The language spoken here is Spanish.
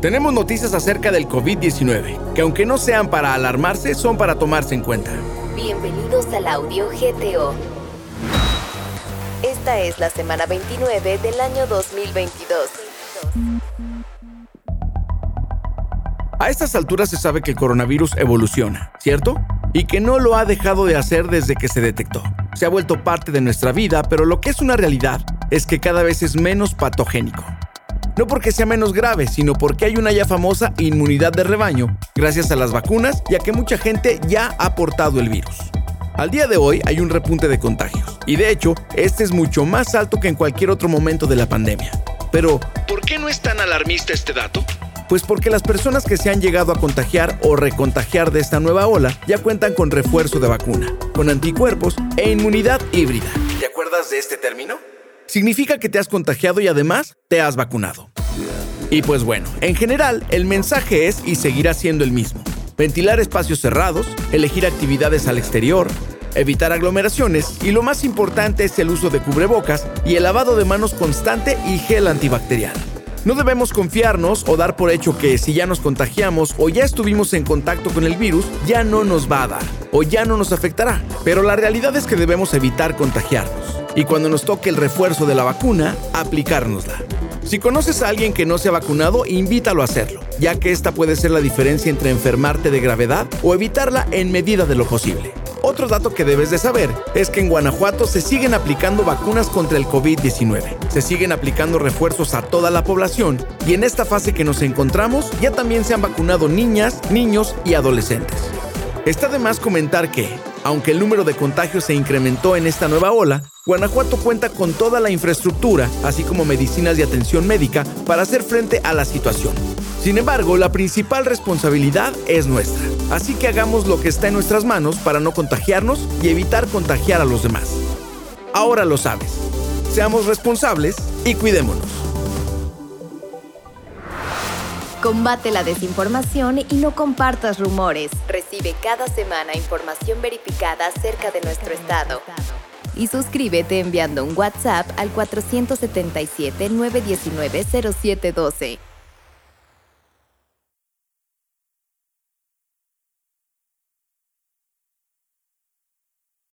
Tenemos noticias acerca del COVID-19, que aunque no sean para alarmarse, son para tomarse en cuenta. Bienvenidos al audio GTO. Esta es la semana 29 del año 2022. A estas alturas se sabe que el coronavirus evoluciona, ¿cierto? Y que no lo ha dejado de hacer desde que se detectó. Se ha vuelto parte de nuestra vida, pero lo que es una realidad es que cada vez es menos patogénico. No porque sea menos grave, sino porque hay una ya famosa inmunidad de rebaño, gracias a las vacunas y a que mucha gente ya ha portado el virus. Al día de hoy hay un repunte de contagios, y de hecho, este es mucho más alto que en cualquier otro momento de la pandemia. Pero, ¿por qué no es tan alarmista este dato? Pues porque las personas que se han llegado a contagiar o recontagiar de esta nueva ola ya cuentan con refuerzo de vacuna, con anticuerpos e inmunidad híbrida. ¿Te acuerdas de este término? Significa que te has contagiado y además te has vacunado. Y pues bueno, en general el mensaje es y seguirá siendo el mismo. Ventilar espacios cerrados, elegir actividades al exterior, evitar aglomeraciones y lo más importante es el uso de cubrebocas y el lavado de manos constante y gel antibacterial. No debemos confiarnos o dar por hecho que si ya nos contagiamos o ya estuvimos en contacto con el virus, ya no nos va a dar o ya no nos afectará. Pero la realidad es que debemos evitar contagiarnos y cuando nos toque el refuerzo de la vacuna, aplicárnosla. Si conoces a alguien que no se ha vacunado, invítalo a hacerlo, ya que esta puede ser la diferencia entre enfermarte de gravedad o evitarla en medida de lo posible. Otro dato que debes de saber es que en Guanajuato se siguen aplicando vacunas contra el COVID-19. Se siguen aplicando refuerzos a toda la población y en esta fase que nos encontramos ya también se han vacunado niñas, niños y adolescentes. Está de más comentar que, aunque el número de contagios se incrementó en esta nueva ola, Guanajuato cuenta con toda la infraestructura, así como medicinas y atención médica, para hacer frente a la situación. Sin embargo, la principal responsabilidad es nuestra, así que hagamos lo que está en nuestras manos para no contagiarnos y evitar contagiar a los demás. Ahora lo sabes. Seamos responsables y cuidémonos. Combate la desinformación y no compartas rumores. Recibe cada semana información verificada acerca de nuestro estado. Y suscríbete enviando un WhatsApp al 477-919-0712.